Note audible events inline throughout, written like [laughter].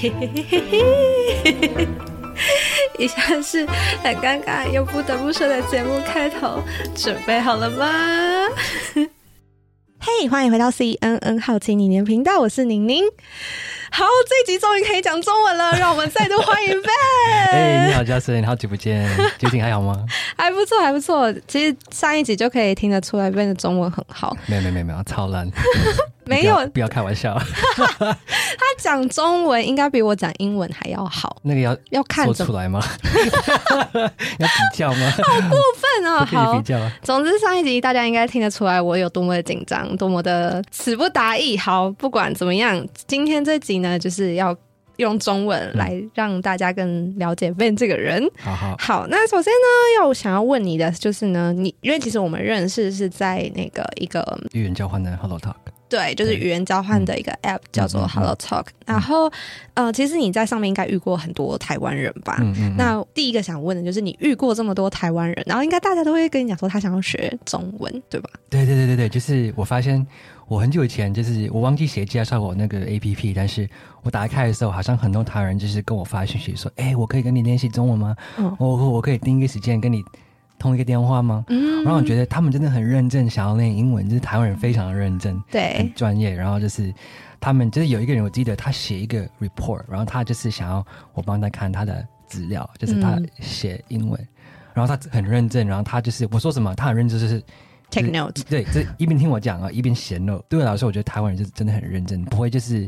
嘿嘿嘿嘿嘿，以下是很尴尬又不得不说的节目开头，准备好了吗？[laughs] 嘿，hey, 欢迎回到 CNN 好奇你年频道，我是宁宁。好，这一集终于可以讲中文了，[laughs] 让我们再度欢迎 Ben。哎，你好，Justin，好久不见，最近还好吗？[laughs] 还不错，还不错。其实上一集就可以听得出来，Ben 的中文很好。没有，没有，没有，超烂。没有，不要开玩笑。他讲中文应该比我讲英文还要好。那个要要看说出来吗？[laughs] 要比较吗？好过分 [laughs] 啊！好，比较。总之上一集大家应该听得出来我有多么的紧张，多么的词不达意。好，不管怎么样，今天这集呢，就是要用中文来让大家更了解 Ben 这个人。嗯、好好好，那首先呢，要想要问你的就是呢，你因为其实我们认识是在那个一个语言交换的 Hello Talk。对，就是语言交换的一个 app，嗯、叫做 Hello Talk。然后，呃，其实你在上面应该遇过很多台湾人吧？嗯嗯。那第一个想问的就是，你遇过这么多台湾人，然后应该大家都会跟你讲说，他想要学中文，对吧？对对对对对，就是我发现，我很久以前就是我忘记谁介绍我那个 app，但是我打开的时候，好像很多台湾人就是跟我发信息说，哎，我可以跟你练习中文吗？嗯。我我可以定一个时间跟你。通一个电话吗？嗯，然后我觉得他们真的很认真，想要练英文，就是台湾人非常的认真，对，很专业。然后就是他们就是有一个人，我记得他写一个 report，然后他就是想要我帮他看他的资料，就是他写英文，嗯、然后他很认真，然后他就是我说什么，他很认真，就是 take notes，对，这一边听我讲啊，一边写 note。对我来说，我觉得台湾人就是真的很认真，不会就是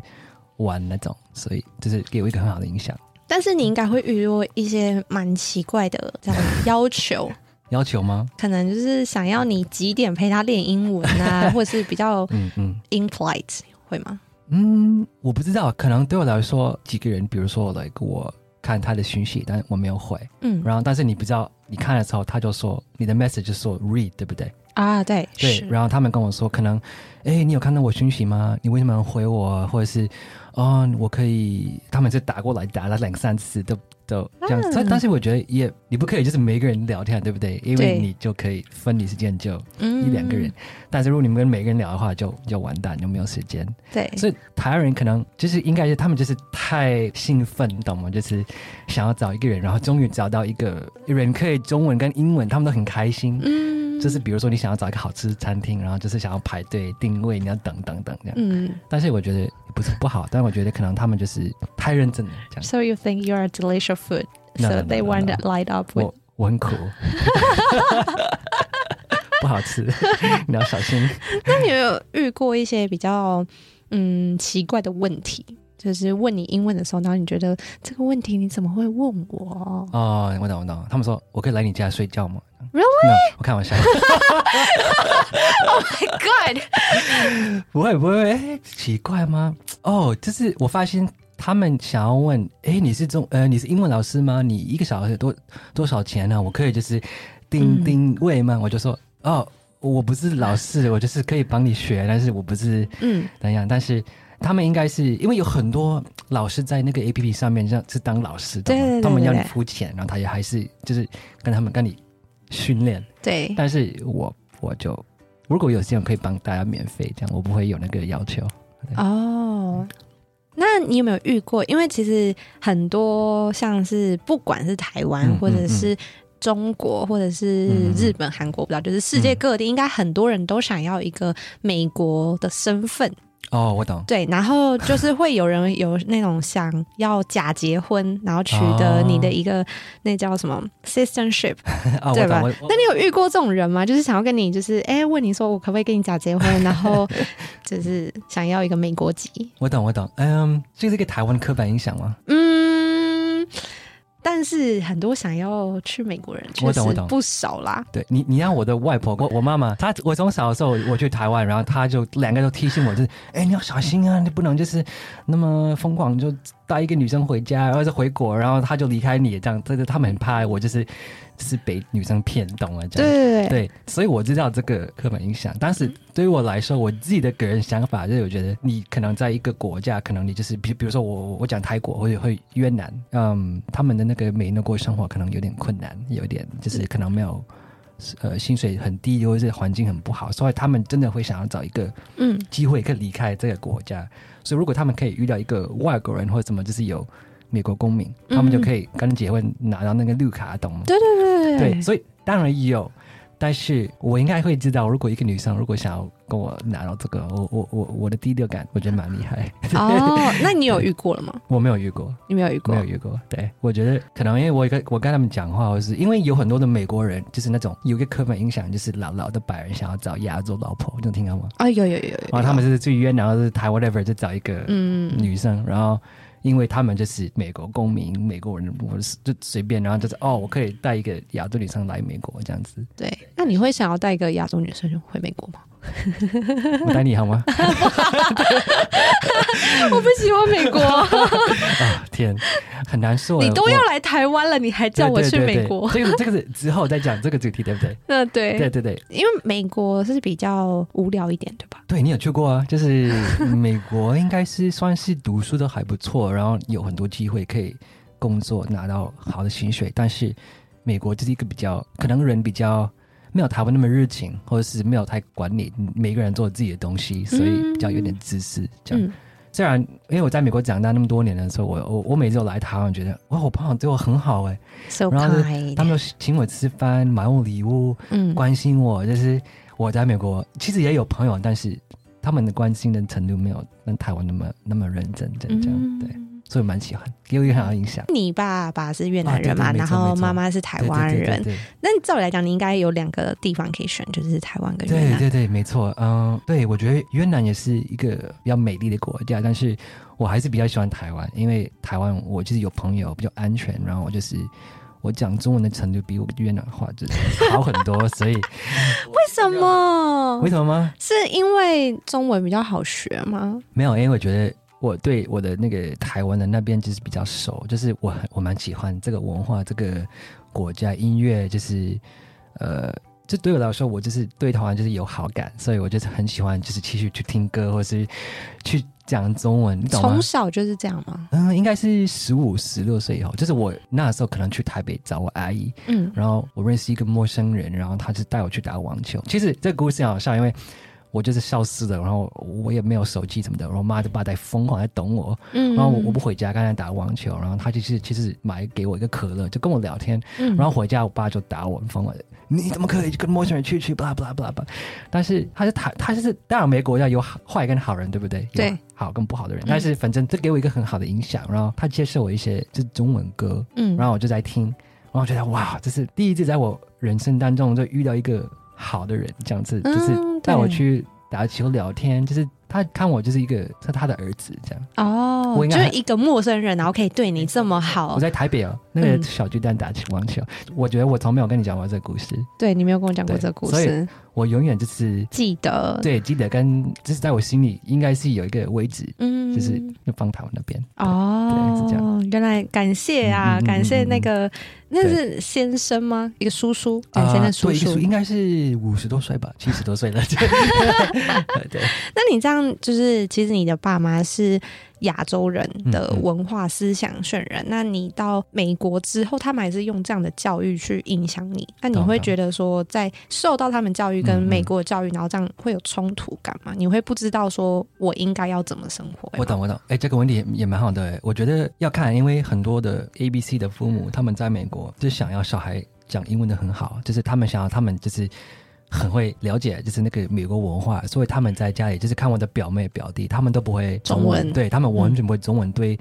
玩那种，所以就是给我一个很好的印象。但是你应该会遇到一些蛮奇怪的这样要求。要求吗？可能就是想要你几点陪他练英文啊，[laughs] 或者是比较嗯嗯 impolite 会吗？嗯，我不知道，可能对我来说，几个人，比如说来给我看他的讯息，但我没有回，嗯，然后但是你不知道，你看的时候他就说你的 message 就说 read，对不对？啊，对对，然后他们跟我说，可能，哎，你有看到我讯息吗？你为什么回我？或者是，哦，我可以，他们就打过来，打了两三次都。就这样，但但是我觉得也你不可以就是每个人聊天，对不对？因为你就可以分离时间就一两个人，嗯、但是如果你们跟每个人聊的话就，就就完蛋，就没有时间。对，所以台湾人可能就是应该是他们就是太兴奋，你懂吗？就是想要找一个人，然后终于找到一个人可以中文跟英文，他们都很开心。嗯。就是比如说，你想要找一个好吃的餐厅，然后就是想要排队定位，你要等等等这样。嗯。但是我觉得不是不好，但我觉得可能他们就是太认真了这样。So you think you are delicious food? So they want to light up with. 我我很苦，不好吃，[laughs] 你要小心。那你有，有遇过一些比较嗯奇怪的问题？就是问你英文的时候，然后你觉得这个问题你怎么会问我？哦，我懂我懂。他们说我可以来你家睡觉吗？Really？我开玩笑。[laughs] Oh my god！不会不会，哎，奇怪吗？哦、oh，就是我发现他们想要问，哎，你是中呃，你是英文老师吗？你一个小时多多少钱呢？我可以就是定定位吗？嗯、我就说，哦，我不是老师，[laughs] 我就是可以帮你学，但是我不是嗯怎样，但是他们应该是因为有很多老师在那个 APP 上面，像是当老师的，他们要你付钱，然后他也还是就是跟他们跟你。训练对，但是我我就如果有这样可以帮大家免费这样，我不会有那个要求。哦，那你有没有遇过？因为其实很多像是不管是台湾、嗯、或者是中国、嗯、或者是日本、韩国，不知道就是世界各地，应该很多人都想要一个美国的身份。哦，我懂。对，然后就是会有人有那种想要假结婚，然后取得你的一个、哦、那叫什么 citizenship，[laughs] 哦、对吧？那你有遇过这种人吗？就是想要跟你，就是哎，问你说我可不可以跟你假结婚，[laughs] 然后就是想要一个美国籍。我懂，我懂。嗯，这是一个台湾刻板印象吗？嗯。但是很多想要去美国人，确实不少啦。对你，你让我的外婆，我我妈妈，她我从小的时候我去台湾，然后她就两个都提醒我，就是哎，你要小心啊，你不能就是那么疯狂，就带一个女生回家，然后是回国，然后她就离开你，这样，这个他们很怕我，就是。是被女生骗，懂了？这样对对，所以我知道这个刻板印象。但是对于我来说，我自己的个人想法就是，我觉得你可能在一个国家，可能你就是比比如说我我讲泰国或者会越南，嗯，他们的那个每那过生活可能有点困难，有点就是可能没有呃薪水很低，或者是环境很不好，所以他们真的会想要找一个嗯机会可以离开这个国家。嗯、所以如果他们可以遇到一个外国人或者什么，就是有美国公民，嗯、他们就可以跟结婚拿到那个绿卡，懂吗？对对对对，对，所以当然有。但是我应该会知道，如果一个女生如果想要跟我拿到这个，我我我我的第六感，我觉得蛮厉害。哦，那你有遇过了吗？我没有遇过，你没有遇过，没有遇过。对，我觉得可能因为我跟我跟他们讲话，或是因为有很多的美国人，就是那种有一个刻板印象，就是老老的白人想要找亚洲老婆，你有听到吗？啊，有有有有。然后他们是去越南，然后是台湾 whatever 就找一个嗯女生，嗯、然后。因为他们就是美国公民，美国人，我是就随便，然后就是哦，我可以带一个亚洲女生来美国这样子。对，那你会想要带一个亚洲女生回美国吗？[laughs] 我带你好吗？[laughs] 我不喜欢美国 [laughs] 啊！天，很难受。你都要来台湾了，你还叫我去美国？这个这个是之后再讲这个主题，对不对？嗯，对，对对对。因为美国是比较无聊一点，对吧？对，你有去过啊？就是美国应该是算是读书都还不错，然后有很多机会可以工作，拿到好的薪水。但是美国就是一个比较可能人比较。没有台湾那么热情，或者是没有太管理每个人做自己的东西，所以比较有点自私。这样，嗯、虽然因为我在美国长大那么多年的时候，我我我每次都来台湾，觉得哇，我朋友对我很好哎，so、然后他们请我吃饭，买我礼物，嗯，关心我。就是我在美国其实也有朋友，但是他们的关心的程度没有跟台湾那么那么认真，这样、嗯、对。所以蛮喜欢，给我一个很好印象。你爸爸是越南人嘛？然后妈妈是台湾人。那照理来讲，你应该有两个地方可以选，就是台湾跟越南。对对对，没错。嗯，对，我觉得越南也是一个比较美丽的国家，但是我还是比较喜欢台湾，因为台湾我就是有朋友，比较安全，然后我就是我讲中文的程度比我越南话就是好很多，所以 [laughs] 为什么？为什么吗？是因为中文比较好学吗？没有，因为我觉得。我对我的那个台湾的那边就是比较熟，就是我很我蛮喜欢这个文化，这个国家音乐，就是呃，这对我来说，我就是对台湾就是有好感，所以我就是很喜欢，就是继续去听歌，或是去讲中文。你懂吗？从小就是这样吗？嗯，应该是十五、十六岁以后，就是我那时候可能去台北找我阿姨，嗯，然后我认识一个陌生人，然后他就带我去打网球。其实这个故事很好笑，因为。我就是消失了，然后我也没有手机什么的，然后妈的爸在疯狂在等我，嗯，然后我我不回家，刚才打网球，然后他就是其实买给我一个可乐，就跟我聊天，嗯，然后回家我爸就打我，疯了，你怎么可以跟陌生人去去，巴拉巴拉巴拉巴拉，但是他是他他就是当然美国家有坏跟好人，对不对？对，好跟不好的人，但是反正这给我一个很好的影响，然后他接受我一些就是中文歌，嗯，然后我就在听，然后我觉得哇，这是第一次在我人生当中就遇到一个。好的人这样子，就是带我去打球聊天，就是。他看我就是一个是他的儿子这样哦，我就是一个陌生人，然后可以对你这么好。我在台北哦，那个小巨蛋打网球，嗯、我觉得我从没有跟你讲过这个故事。对，你没有跟我讲过这个故事，所以我永远就是记得，对，记得跟就是在我心里应该是有一个位置，嗯，就是放台湾那边哦，对，是这样。原来感谢啊，嗯、感谢那个、嗯、那是先生吗？一个叔叔，感谢那叔叔，呃、应该是五十多岁吧，[laughs] 七十多岁了。[laughs] 对，那你这样。就是，其实你的爸妈是亚洲人的文化思想渲染。嗯嗯，那你到美国之后，他们还是用这样的教育去影响你。那你会觉得说，在受到他们教育跟美国的教育，然后这样会有冲突感吗？你会不知道说我应该要怎么生活？我懂，我懂。哎、欸，这个问题也也蛮好的。我觉得要看，因为很多的 A B C 的父母，他们在美国就想要小孩讲英文的很好，就是他们想要他们就是。很会了解，就是那个美国文化，所以他们在家里就是看我的表妹表弟，他们都不会中文，中文对他们完全不会中文对。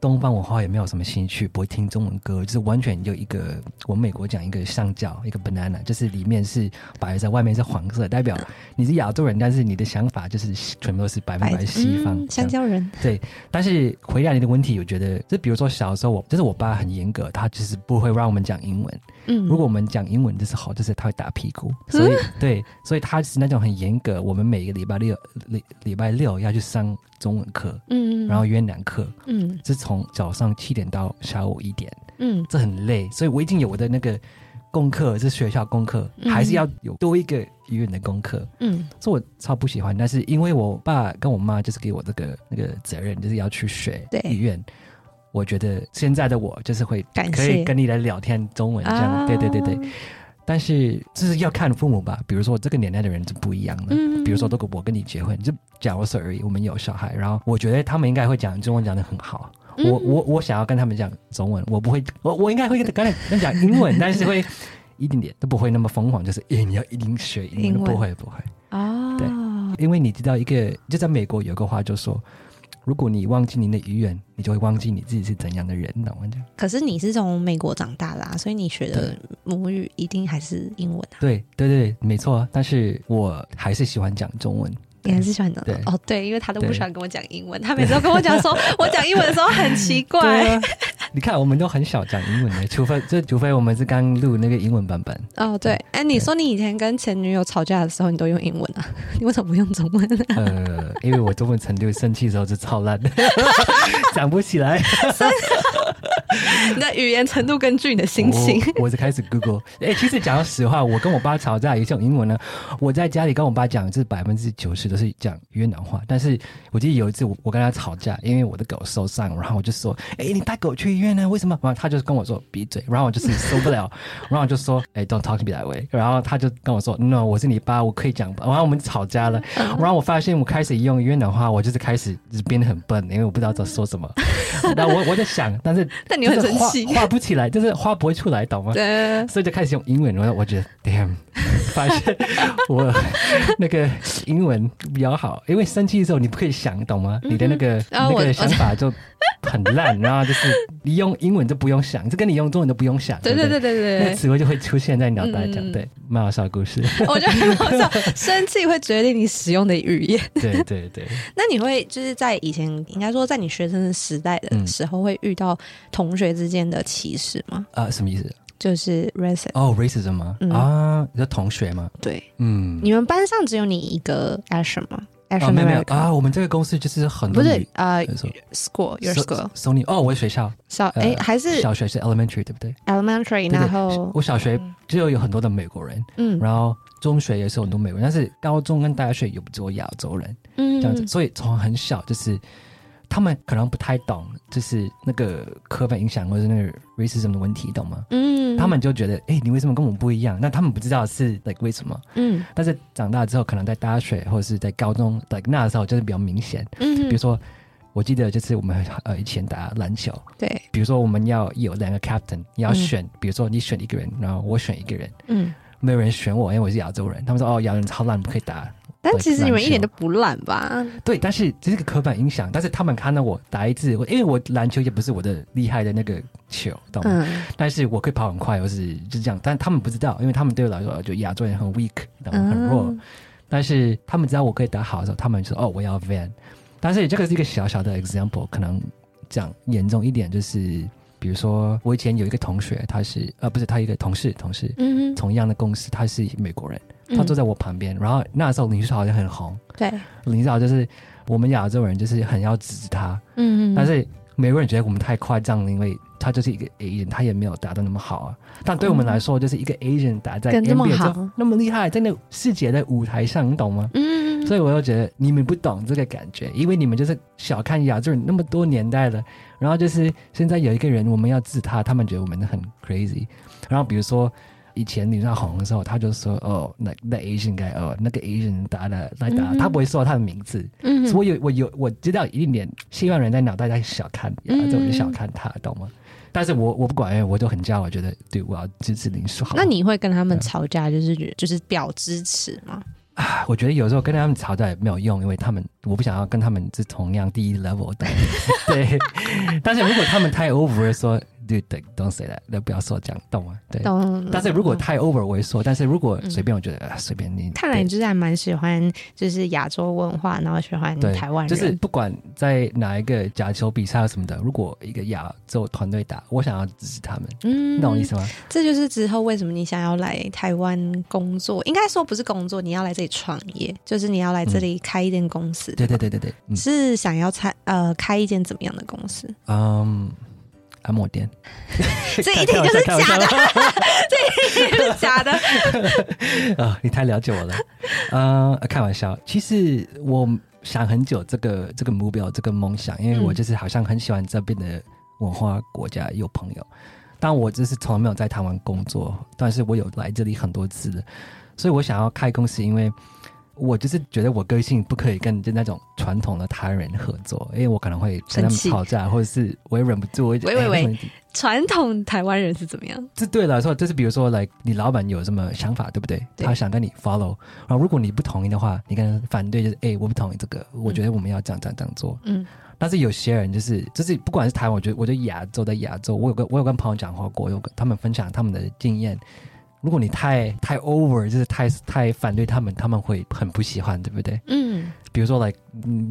东方文化也没有什么兴趣，不会听中文歌，就是完全就一个我们美国讲一个香蕉，一个 banana，就是里面是白色，外面是黄色，代表你是亚洲人，但是你的想法就是全部都是百分百西方、嗯、香蕉人。对，但是回答你的问题，我觉得就比如说小时候我就是我爸很严格，他就是不会让我们讲英文。嗯，如果我们讲英文的时候，就是他会打屁股。所以、嗯、对，所以他是那种很严格，我们每个礼拜六礼礼拜六要去上。中文课，嗯，然后约两课，嗯，是从早上七点到下午一点，嗯，这很累，所以我已经有我的那个功课是学校功课，嗯、还是要有多一个医院的功课，嗯，所以我超不喜欢，但是因为我爸跟我妈就是给我这个那个责任，就是要去学语言，对我觉得现在的我就是会可以跟你来聊天中文这样，啊、对对对。对。但是这是要看父母吧。比如说这个年代的人是不一样的。嗯，比如说，如果我跟你结婚，就假如说而已，我们有小孩，然后我觉得他们应该会讲中文讲的很好。嗯、我我我想要跟他们讲中文，我不会，我我应该会跟刚才跟讲英文，但是会一点点都不会那么疯狂，就是诶，你要一定学英文，不会不会哦。对，因为你知道一个就在美国有个话就说。如果你忘记你的语言，你就会忘记你自己是怎样的人，懂吗？可是你是从美国长大的啊，所以你学的母语一定还是英文啊。对对对，没错。但是我还是喜欢讲中文。你还是喜欢讲的哦，对，因为他都不喜欢跟我讲英文，他每次都跟我讲说，[laughs] 我讲英文的时候很奇怪。啊、你看，我们都很少讲英文的，除非这，除非我们是刚录那个英文版本。哦，对，哎，你说你以前跟前女友吵架的时候，你都用英文啊？[laughs] 你为什么不用中文？呃，因为我中文程度生气的时候是超烂的，[laughs] 讲不起来。[laughs] 你的语言程度根据你的心情。我，我是开始 Google。哎，其实讲到实话，我跟我爸吵架也是用英文呢。我在家里跟我爸讲，这百分之九十都。是讲越南话，但是我记得有一次我我跟他吵架，因为我的狗受伤，然后我就说：“哎、欸，你带狗去医院呢？为什么？”然后他就跟我说：“闭嘴。”然后我就是受不了，[laughs] 然后我就说：“哎、欸，Don't talk to me that way。”然后他就跟我说：“No，我是你爸，我可以讲。”然后我们吵架了，然后我发现我开始用越南话，我就是开始就是变得很笨，因为我不知道在说什么。那我我在想，但是但你会生气，画不起来，就是画不会出来，懂吗？对，所以就开始用英文。然后我觉得，Damn。发现我那个英文比较好，因为生气的时候你不可以想，懂吗？你的那个那个想法就很烂，然后就是你用英文就不用想，就跟你用中文都不用想。对对对对对，那词汇就会出现在脑袋讲。对，蛮好笑的故事。[laughs] 我觉得很好笑，生气会决定你使用的语言。对对对。[laughs] 那你会就是在以前应该说在你学生时代的时候，会遇到同学之间的歧视吗？啊，什么意思？就是 racism 哦，racism 吗？啊，你的同学吗？对，嗯，你们班上只有你一个 Asian 吗？Asian 没有啊，我们这个公司就是很多不是啊，school，your school，Sony 哦，我的学校小哎还是小学是 elementary 对不对？elementary，然后我小学就有很多的美国人，嗯，然后中学也是很多美国人，但是高中跟大学有比较亚洲人，嗯，这样子，所以从很小就是。他们可能不太懂，就是那个刻板印象或者是那个 racism 的问题，懂吗？嗯，他们就觉得，哎、欸，你为什么跟我们不一样？那他们不知道是 like 为什么？嗯，但是长大之后，可能在大学或者是在高中，like 那时候就是比较明显。嗯，比如说，我记得就是我们呃以前打篮球，对，比如说我们要有两个 captain，你要选，嗯、比如说你选一个人，然后我选一个人，嗯，没有人选我，因为我是亚洲人，他们说哦，亚洲人超烂，不可以打。但其实你们一点都不懒吧？对，但是这是个刻板印象。但是他们看到我打一次，因为我篮球也不是我的厉害的那个球，懂吗？嗯。但是我可以跑很快，我是就这样。但他们不知道，因为他们对我来说就亚洲人很 weak，懂吗？很弱。嗯。但是他们知道我可以打好的时候，他们就说：“哦，我要 van。”但是这个是一个小小的 example，可能讲严重一点，就是比如说我以前有一个同学，他是呃不是他一个同事，同事，嗯，同样的公司，他是美国人。他坐在我旁边，嗯、然后那时候林书豪好像很红。对，林书豪就是我们亚洲人，就是很要支持他。嗯嗯。但是美国人觉得我们太夸张了，因为他就是一个 Asian，他也没有打的那么好啊。但对我们来说，就是一个 Asian 打在 NBA 就那么厉害，在那世界的舞台上，你懂吗？嗯。所以我又觉得你们不懂这个感觉，因为你们就是小看亚洲人那么多年代了，然后就是现在有一个人我们要治他，他们觉得我们很 crazy。然后比如说。以前你知道红的时候，他就说：“哦，那那 Asian guy，哦，那个 Asian 打的来打，他不会说他的名字。嗯，所以我有我有我知道一点点西方人在脑袋在小看，亚洲人小看他，懂吗？但是我我不管，我就很骄傲，我觉得对，我要支持林书豪。那你会跟他们吵架，就是就是表支持吗？啊，我觉得有时候跟他们吵架也没有用，因为他们我不想要跟他们是同样第一 level 的。[laughs] 对，但是如果他们太 over 说。对对，don't say that，那不要说这样，懂吗？对，懂。但是如果太 over，我会说；但是如果随便，我觉得随便你。看来你就是还蛮喜欢，就是亚洲文化，然后喜欢台湾人。就是不管在哪一个假球比赛什么的，如果一个亚洲团队打，我想要支持他们。嗯，懂我意思吗？这就是之后为什么你想要来台湾工作？应该说不是工作，你要来这里创业，就是你要来这里开一间公司。对对对对对，是想要开呃开一间怎么样的公司？嗯。按摩店，[laughs] [laughs] [laughs] 这一定就是假的，这一定就是假的。啊，你太了解我了。呃，开玩笑，其实我想很久这个这个目标，这个梦想，因为我就是好像很喜欢这边的文化国家，有朋友。但我就是从来没有在台湾工作，但是我有来这里很多次的，所以我想要开公司，因为。我就是觉得我个性不可以跟就那种传统的台湾人合作，因为我可能会跟他们吵架，或者是我也忍不住。喂喂喂，传统台湾人是怎么样？这对来说，就是比如说，来你老板有什么想法，对不对？对他想跟你 follow，然后如果你不同意的话，你跟他反对，就是哎，我不同意这个，我觉得我们要这样这样这样做。嗯。但是有些人就是就是不管是台湾，我觉得我觉得亚洲的亚洲，我有个我有跟朋友讲话过，有跟他们分享他们的经验。如果你太太 over，就是太太反对他们，他们会很不喜欢，对不对？嗯。比如说，like，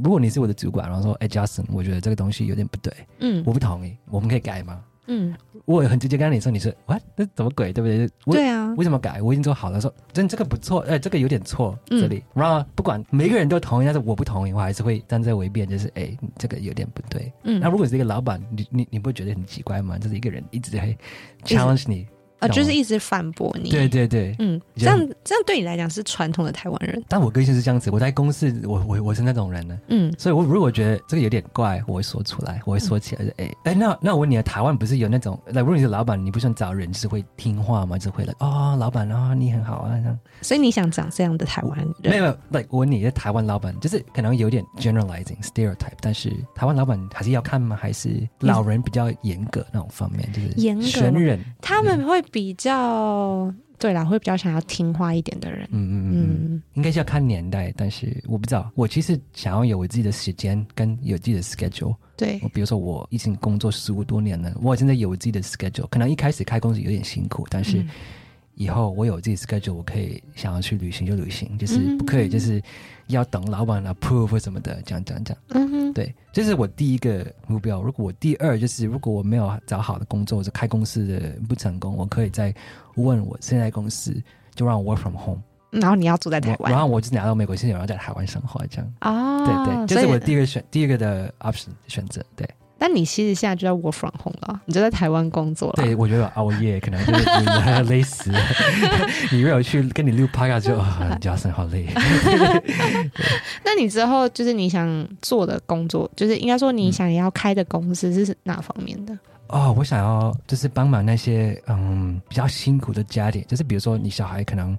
如果你是我的主管，然后说，哎，Justin，我觉得这个东西有点不对，嗯，我不同意，我们可以改吗？嗯。我很直接跟你说，你说，what？那怎么鬼？对不对？对啊。为什么改？我已经做好了。说，真这个不错，哎，这个有点错，这里。然后不管每个人都同意，但是我不同意，我还是会站在我一边，就是，哎，这个有点不对。嗯。那如果是一个老板，你你你不会觉得很奇怪吗？就是一个人一直在 challenge 你。啊，就是一直反驳你。对对对，嗯，这样这样对你来讲是传统的台湾人。但我个性是这样子，我在公司，我我我是那种人呢，嗯，所以我如果觉得这个有点怪，我会说出来，我会说起来，哎哎、那那我问你，台湾不是有那种，那如果你是老板，你不想找人是会听话吗？就会来哦，老板啊、哦，你很好啊，这样。所以你想找这样的台湾人？没有，那我问你，的台湾老板就是可能有点 generalizing stereotype，但是台湾老板还是要看吗？还是老人比较严格那种方面，就是严格选人，他们会比较。哦，对啦，会比较想要听话一点的人，嗯嗯嗯，应该是要看年代，但是我不知道，我其实想要有我自己的时间跟有自己的 schedule。对，比如说我已经工作十五多年了，我现在有我自己的 schedule，可能一开始开公司有点辛苦，但是以后我有自己 schedule，我可以想要去旅行就旅行，就是不可以就是要等老板 approve 或什么的，这样这样这样。嗯哼，对，这是我第一个目标。如果我第二就是如果我没有找好的工作，或者开公司的不成功，我可以再。问我现在公司就让我 work from home，然后你要住在台湾，然后我就拿到美国，签证，然后在台湾生活，这样啊，对对，这是我第一个选第一个的 option 选择，对。但你其实现在就在 work from home 了，你就在台湾工作了。对，我觉得熬夜可能就是累死了。[laughs] 你没有去跟你录 podcast 就啊，[laughs] Justin 好累。[laughs] 那你之后就是你想做的工作，就是应该说你想要开的公司是哪方面的？哦，我想要就是帮忙那些嗯比较辛苦的家庭，就是比如说你小孩可能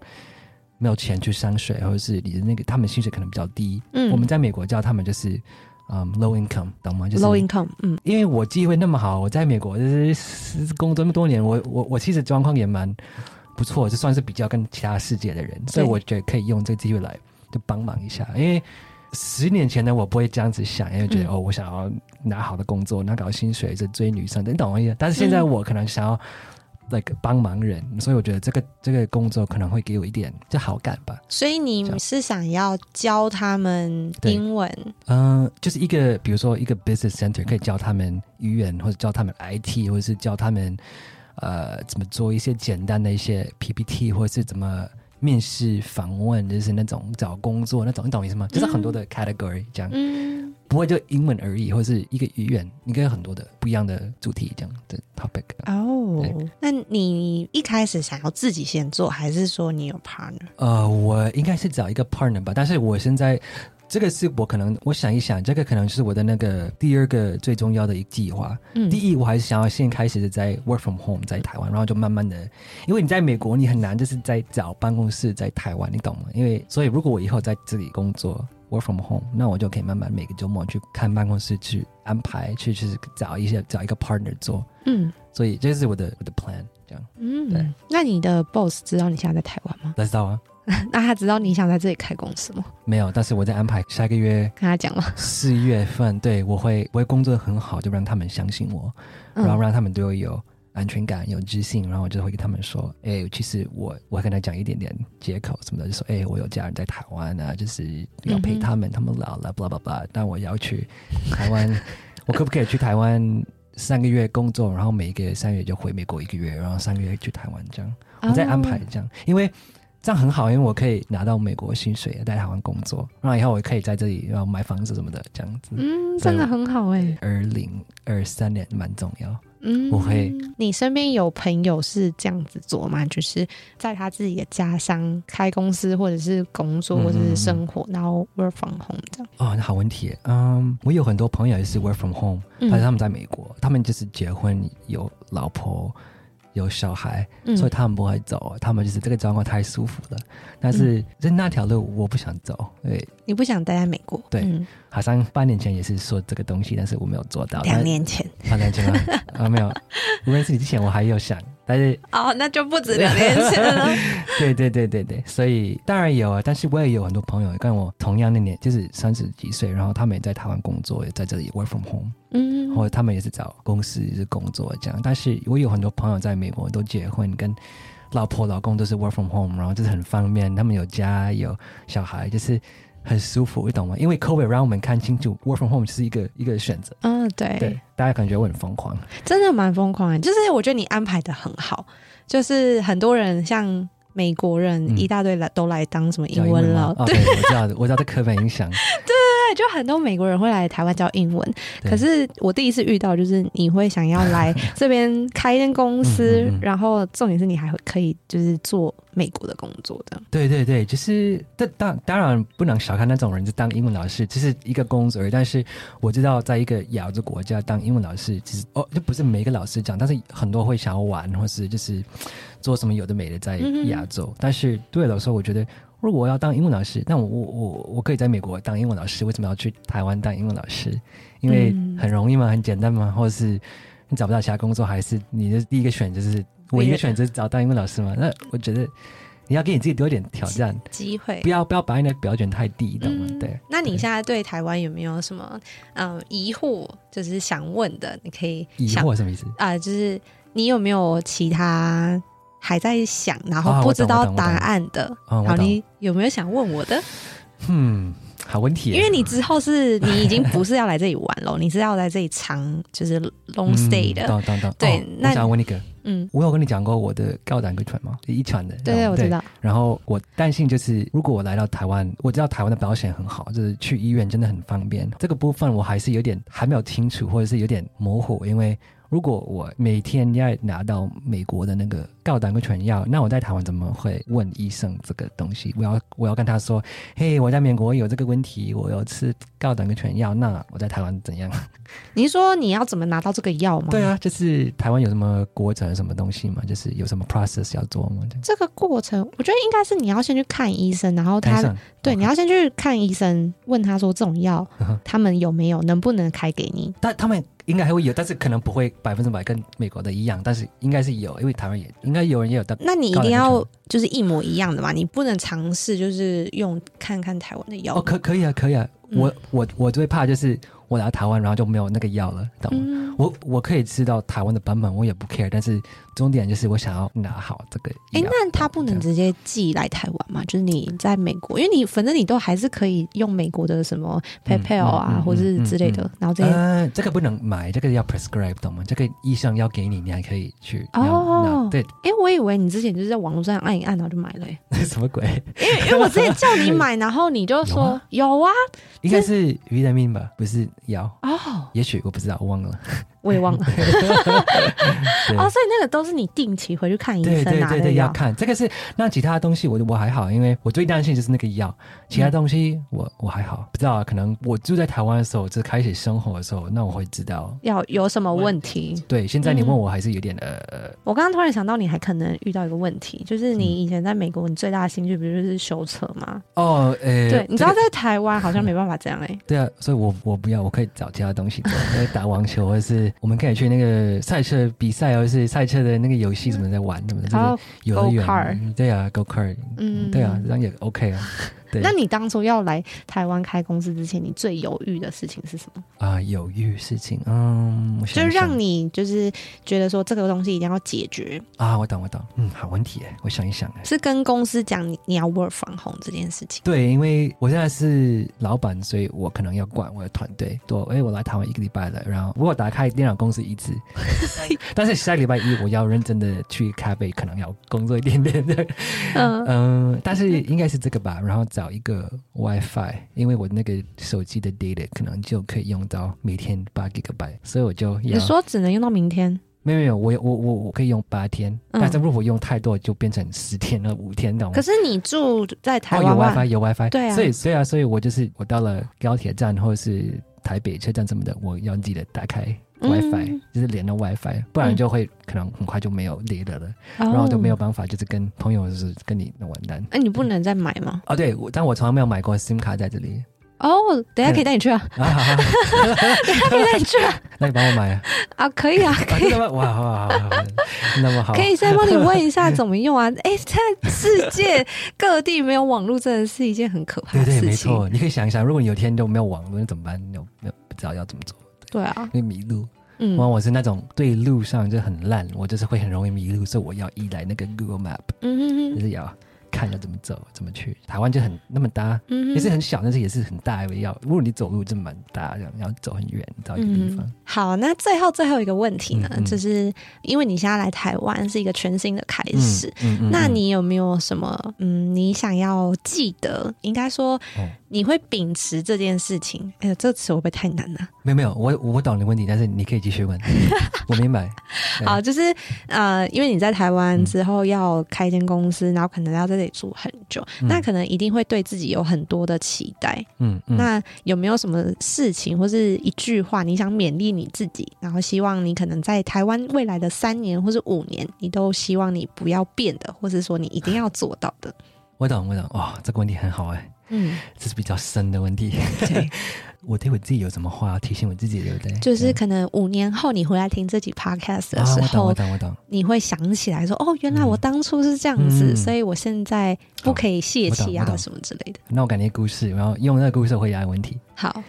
没有钱去上学，或者是你的那个他们薪水可能比较低。嗯，我们在美国叫他们就是嗯 low income，懂吗？就是 low income。嗯，因为我机会那么好，我在美国就是工作那么多年，我我我其实状况也蛮不错，就算是比较跟其他世界的人，所以我觉得可以用这个机会来就帮忙一下，因为。十年前呢我不会这样子想，因为觉得、嗯、哦，我想要拿好的工作，拿高薪水，就追女生，你懂我意思？但是现在我可能想要那个帮忙人，嗯、所以我觉得这个这个工作可能会给我一点就好感吧。所以你是想要教他们英文？嗯、呃，就是一个比如说一个 business center 可以教他们语言，或者教他们 IT，或者是教他们呃怎么做一些简单的一些 PPT，或者是怎么。面试访问就是那种找工作那种，你懂我意思吗？就是很多的 category 这样，嗯，不会就英文而已，或者是一个语言，应该有很多的不一样的主题这样的 topic。哦，对那你一开始想要自己先做，还是说你有 partner？呃，我应该是找一个 partner 吧，但是我现在。这个是我可能，我想一想，这个可能是我的那个第二个最重要的一个计划。嗯，第一，我还是想要先开始的在 work from home，在台湾，然后就慢慢的，因为你在美国，你很难就是在找办公室在台湾，你懂吗？因为所以如果我以后在这里工作 work from home，那我就可以慢慢每个周末去看办公室去安排，去去找一些找一个 partner 做。嗯，所以这是我的我的 plan，这样。嗯，对。那你的 boss 知道你现在在台湾吗？知道啊。[laughs] 那他知道你想在这里开公司吗？没有，但是我在安排下个月跟他讲了。四月份，对，我会我会工作很好，就让他们相信我，然后让他们对我有安全感、有自信，然后我就会跟他们说：“哎、欸，其实我我跟他讲一点点借口什么的，就说：哎、欸，我有家人在台湾啊，就是要陪他们，嗯、他们老了，blah blah blah。但我要去台湾，[laughs] 我可不可以去台湾三个月工作，然后每一个月三月就回美国一个月，然后三个月去台湾这样，我再安排这样，哦、因为。”这样很好，因为我可以拿到美国薪水，在台湾工作，然后以后我可以在这里然后买房子什么的，这样子。嗯，真的很好哎。二零二三年蛮重要。嗯，我会。你身边有朋友是这样子做吗？就是在他自己的家乡开公司，或者是工作，或者是生活，嗯、然后 work from home 这样。哦，那好问题。嗯，我有很多朋友也是 work from home，但是他们在美国，嗯、他们就是结婚有老婆。有小孩，嗯、所以他们不会走。他们就是这个状况太舒服了。但是，就那条路我不想走。对，你不想待在美国？对，嗯、好像半年前也是说这个东西，但是我没有做到。两年前，半年前吗？啊，没有。我认识你之前，我还有想。但是哦，那就不止两年前了。[laughs] 对对对对对，所以当然有啊，但是我也有很多朋友跟我同样的年，就是三十几岁，然后他们也在台湾工作，也在这里 work from home，嗯，或者他们也是找公司是工作这样。但是我有很多朋友在美国都结婚，跟老婆老公都是 work from home，然后就是很方便，他们有家有小孩，就是。很舒服，你懂吗？因为 COVID 让我们看清楚 work from home 是一个一个选择。嗯，对，对，大家感觉我很疯狂，真的蛮疯狂的。就是我觉得你安排的很好，就是很多人像美国人一大堆来、嗯、都来当什么英文老。对，我知道，我知道这刻板影响。[laughs] 对。对，就很多美国人会来台湾教英文，可是我第一次遇到，就是你会想要来 [laughs] 这边开一间公司，嗯嗯嗯，然后重点是你还会可以就是做美国的工作的。对对对，就是这当当然不能小看那种人，就当英文老师，这是一个工作而已。但是我知道，在一个亚洲国家当英文老师，其实哦，就不是每一个老师讲，但是很多会想要玩，或是就是做什么有的没的在亚洲。嗯、但是对了，说我觉得。如果我要当英文老师，那我我我我可以在美国当英文老师，为什么要去台湾当英文老师？因为很容易吗？很简单吗？或者是你找不到其他工作，还是你的第一个选择是唯一的选择找当英文老师吗？那我觉得你要给你自己多一点挑战机会，不要不要把你的标准太低，懂吗？对。那你现在对台湾有没有什么嗯疑惑，就是想问的？你可以疑惑什么意思啊？就是你有没有其他？还在想，然后不知道答案的，好，你有没有想问我的？嗯，好问题。因为你之后是你已经不是要来这里玩了，[laughs] 你是要来这里长就是 long stay 的。等等等，对，那我想问一个，嗯，我有跟你讲过我的高胆固醇吗？遗传的，对对，我知道。然后我担心就是，如果我来到台湾，我知道台湾的保险很好，就是去医院真的很方便。这个部分我还是有点还没有清楚，或者是有点模糊，因为。如果我每天要拿到美国的那个高胆固醇药，那我在台湾怎么会问医生这个东西？我要我要跟他说，嘿，我在美国有这个问题，我要吃高胆固醇药，那我在台湾怎样？[laughs] 你说你要怎么拿到这个药吗？对啊，就是台湾有什么过程什么东西吗？就是有什么 process 要做吗？这个过程，我觉得应该是你要先去看医生，然后他对，Okay. 你要先去看医生，问他说这种药他们有没有，能不能开给你？但他们。应该还会有，但是可能不会百分之百跟美国的一样，但是应该是有，因为台湾也应该有人也有的。那你一定要就是一模一样的嘛？你不能尝试就是用看看台湾的药。哦，可可以啊，可以啊。嗯、我我我最怕就是。我来台湾，然后就没有那个药了，懂吗？嗯、我我可以吃到台湾的版本，我也不 care。但是重点就是我想要拿好这个药。哎、欸，那他不能直接寄来台湾吗？就是你在美国，因为你反正你都还是可以用美国的什么 PayPal 啊，嗯嗯嗯、或者是之类的。嗯嗯嗯、然后这些呃，这个不能买，这个要 prescribe，懂吗？这个医生要给你，你还可以去哦。对，哎、欸，我以为你之前就是在网络上按一按，然后就买了。什么鬼？因为因为我之前叫你买，然后你就说 [laughs] 有啊，有啊应该是 vitamin 吧，不是药哦。也许我不知道，我忘了，我也忘了。[laughs] 哦，所以那个都是你定期回去看医生拿的药。对对对，要看这个是。那其他东西我我还好，因为我最担心就是那个药。其他东西我、嗯、我还好，不知道可能我住在台湾的时候，就开始生活的时候，那我会知道要有什么问题。对，现在你问我还是有点、嗯、呃。我刚刚突然想到，你还可能遇到一个问题，就是你以前在美国，你最大的兴趣不就是修车吗？哦，诶、欸，对，你知道在台湾好像没办法这样哎、欸。[laughs] 对啊，所以我我不要，我可以找其他东西做，[laughs] 打网球，或者是我们可以去那个赛车比赛，或者是赛车的那个游戏什么在玩，什么的，就是游乐园。对啊，Go kart，嗯，对啊，这样也 OK 啊。对那你当初要来台湾开公司之前，你最犹豫的事情是什么啊？犹豫事情，嗯，想想就让你就是觉得说这个东西一定要解决啊。我懂，我懂，嗯，好问题哎，我想一想哎，是跟公司讲你你要 work from home 这件事情。对，因为我现在是老板，所以我可能要管我的团队。对，哎，我来台湾一个礼拜了，然后如果打开电脑公司一次，[laughs] 但是下个礼拜一我要认真的去咖啡，可能要工作一点点的。嗯 [laughs] 嗯，但是应该是这个吧，然后。找一个 WiFi，因为我那个手机的 data 可能就可以用到每天八 gigabyte，所以我就要。你说只能用到明天？没有没有，我我我我可以用八天，嗯、但是如果用太多，就变成十天了，五天的。可是你住在台湾、哦，有 WiFi 有 WiFi，对啊，所以所以啊，所以我就是我到了高铁站或者是台北车站什么的，我要记得打开 WiFi，、嗯、就是连到 WiFi，不然就会可能很快就没有连了了，嗯、然后就没有办法，就是跟朋友就是跟你那完蛋。哎、哦，你不能再买吗？哦，对，但我从来没有买过 SIM 卡在这里。哦，等下可以带你去啊！[laughs] 等下可以带你去啊！[laughs] 那你帮我买啊！[laughs] 啊，可以啊，可以。哇，好好好，那么好。可以再帮你问一下怎么用啊？哎，在世界各地没有网络，真的是一件很可怕的事情。对对，没错。你可以想一想，如果你有天都没有网络，那怎么办？有没有不知道要怎么做？对啊，会迷路。嗯，我我是那种对路上就很烂，我就是会很容易迷路，所以我要依赖那个 Google Map。嗯嗯嗯，就是要。看要怎么走，怎么去？台湾就很那么大，嗯、哼也是很小，但是也是很大。要如果你走路就蛮大，这样要走很远到一个地方、嗯。好，那最后最后一个问题呢，就是因为你现在来台湾是一个全新的开始，嗯那你有没有什么嗯，你想要记得？应该说。哦你会秉持这件事情？哎呀，这个词会不会太难了？没有没有，我我懂你问题，但是你可以继续问。[laughs] 我明白。好，就是呃，因为你在台湾之后要开一间公司，嗯、然后可能要在这里住很久，嗯、那可能一定会对自己有很多的期待。嗯，嗯那有没有什么事情或是一句话，你想勉励你自己，然后希望你可能在台湾未来的三年或是五年，你都希望你不要变的，或是说你一定要做到的？我懂，我懂。哇、哦，这个问题很好哎。嗯，这是比较深的问题。对，[laughs] 我对我自己有什么话要提醒我自己，对不对？就是可能五年后你回来听这集 podcast 的时候，我懂，我懂，你会想起来说：“哦，原来我当初是这样子，所以我现在不可以泄气啊，什么之类的。”那我讲一个故事，然后用那个故事回答问题。好，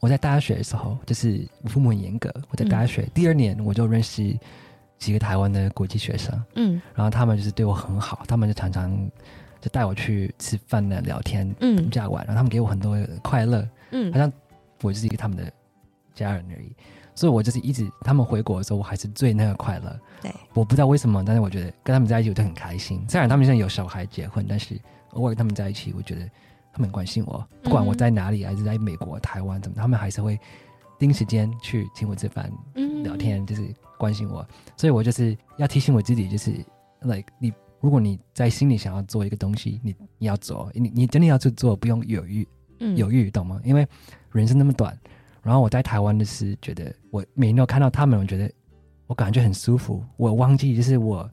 我在大学的时候，就是我父母很严格。我在大学第二年，我就认识几个台湾的国际学生，嗯，然后他们就是对我很好，他们就常常。就带我去吃饭呢，聊天，嗯，度假玩，然后他们给我很多快乐，嗯，好像我就是一个他们的家人而已，所以我就是一直他们回国的时候，我还是最那个快乐。对，我不知道为什么，但是我觉得跟他们在一起我就很开心。虽然他们现在有小孩结婚，但是偶尔跟他们在一起，我觉得他们很关心我，不管我在哪里，还是在美国、台湾怎么，他们还是会盯时间去请我吃饭、嗯、聊天，就是关心我。所以我就是要提醒我自己，就是 like 你。如果你在心里想要做一个东西，你你要做，你你真的要去做，不用犹豫，犹豫，懂吗？因为人生那么短。然后我在台湾的是觉得，我每天都看到他们，我觉得我感觉很舒服。我忘记就是我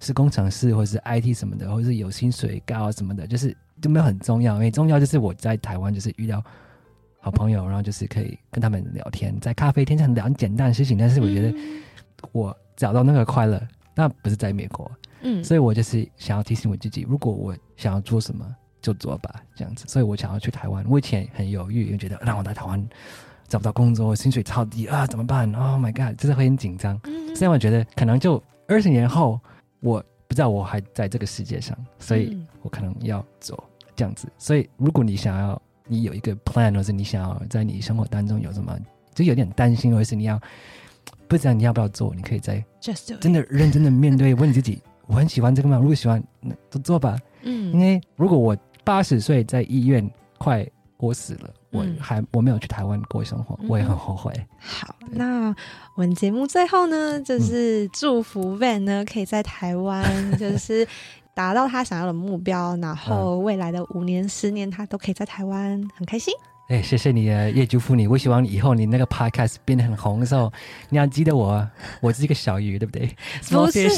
是工程师，或者是 IT 什么的，或者是有薪水高什么的，就是就没有很重要。因为重要就是我在台湾就是遇到好朋友，然后就是可以跟他们聊天，在咖啡厅上聊很简单的事情。但是我觉得我找到那个快乐，那不是在美国。嗯，所以我就是想要提醒我自己，如果我想要做什么，就做吧，这样子。所以我想要去台湾。我以前很犹豫，因为觉得让我在台湾找不到工作，薪水超低啊，怎么办？Oh my god，就是会很紧张。嗯，现在我觉得可能就二十年后，我不知道我还在这个世界上，所以我可能要走这样子。所以如果你想要，你有一个 plan，或是你想要在你生活当中有什么，就有点担心，或是你要不知道你要不要做，你可以在真的认真的面对，[laughs] 问你自己。我很喜欢这个嘛？如果喜欢，那就做吧。嗯，因为如果我八十岁在医院快过死了，我还我没有去台湾过生活，我也很后悔。好，那我们节目最后呢，就是祝福 Van 呢，可以在台湾就是达到他想要的目标，然后未来的五年、十年，他都可以在台湾很开心。哎，谢谢你，也祝福你。我希望以后你那个 podcast 变得很红的时候，你要记得我，我是一个小鱼，对不对？不是。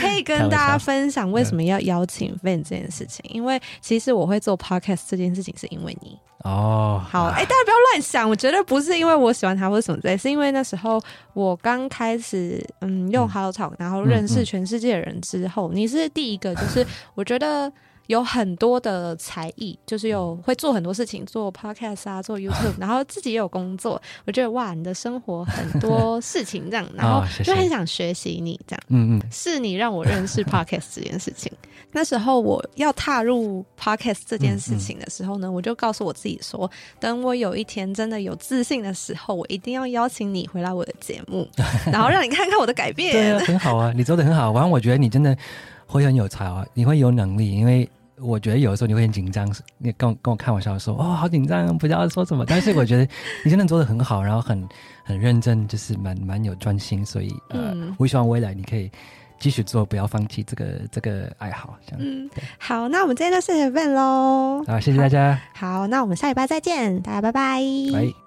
可以跟大家分享为什么要邀请 Van 这件事情，因为其实我会做 Podcast 这件事情是因为你哦。好，哎、欸，大家不要乱想，我觉得不是因为我喜欢他或者什么之类，是因为那时候我刚开始嗯用 HelloTalk，然后认识全世界的人之后，嗯嗯、你是第一个，就是 [laughs] 我觉得。有很多的才艺，就是有会做很多事情，做 podcast 啊，做 [laughs] YouTube，然后自己也有工作。我觉得哇，你的生活很多事情这样，[laughs] 然后就很想学习你这样。嗯嗯，是你让我认识 [laughs] podcast 这件事情。那时候我要踏入 podcast 这件事情的时候呢，我就告诉我自己说，等我有一天真的有自信的时候，我一定要邀请你回来我的节目，然后让你看看我的改变。对啊，很好啊，你做的很好。反正我觉得你真的。会很有才华，你会有能力，因为我觉得有的时候你会很紧张，你跟我跟我开玩笑说，哦，好紧张，不知道说什么。但是我觉得你真的做的很好，然后很很认真，就是蛮蛮有专心，所以呃，嗯、我希望未来你可以继续做，不要放弃这个这个爱好。这样嗯，好，那我们今天就谢谢 Van 喽。好，谢谢大家。好，好，那我们下礼拜再见，大家拜拜。拜。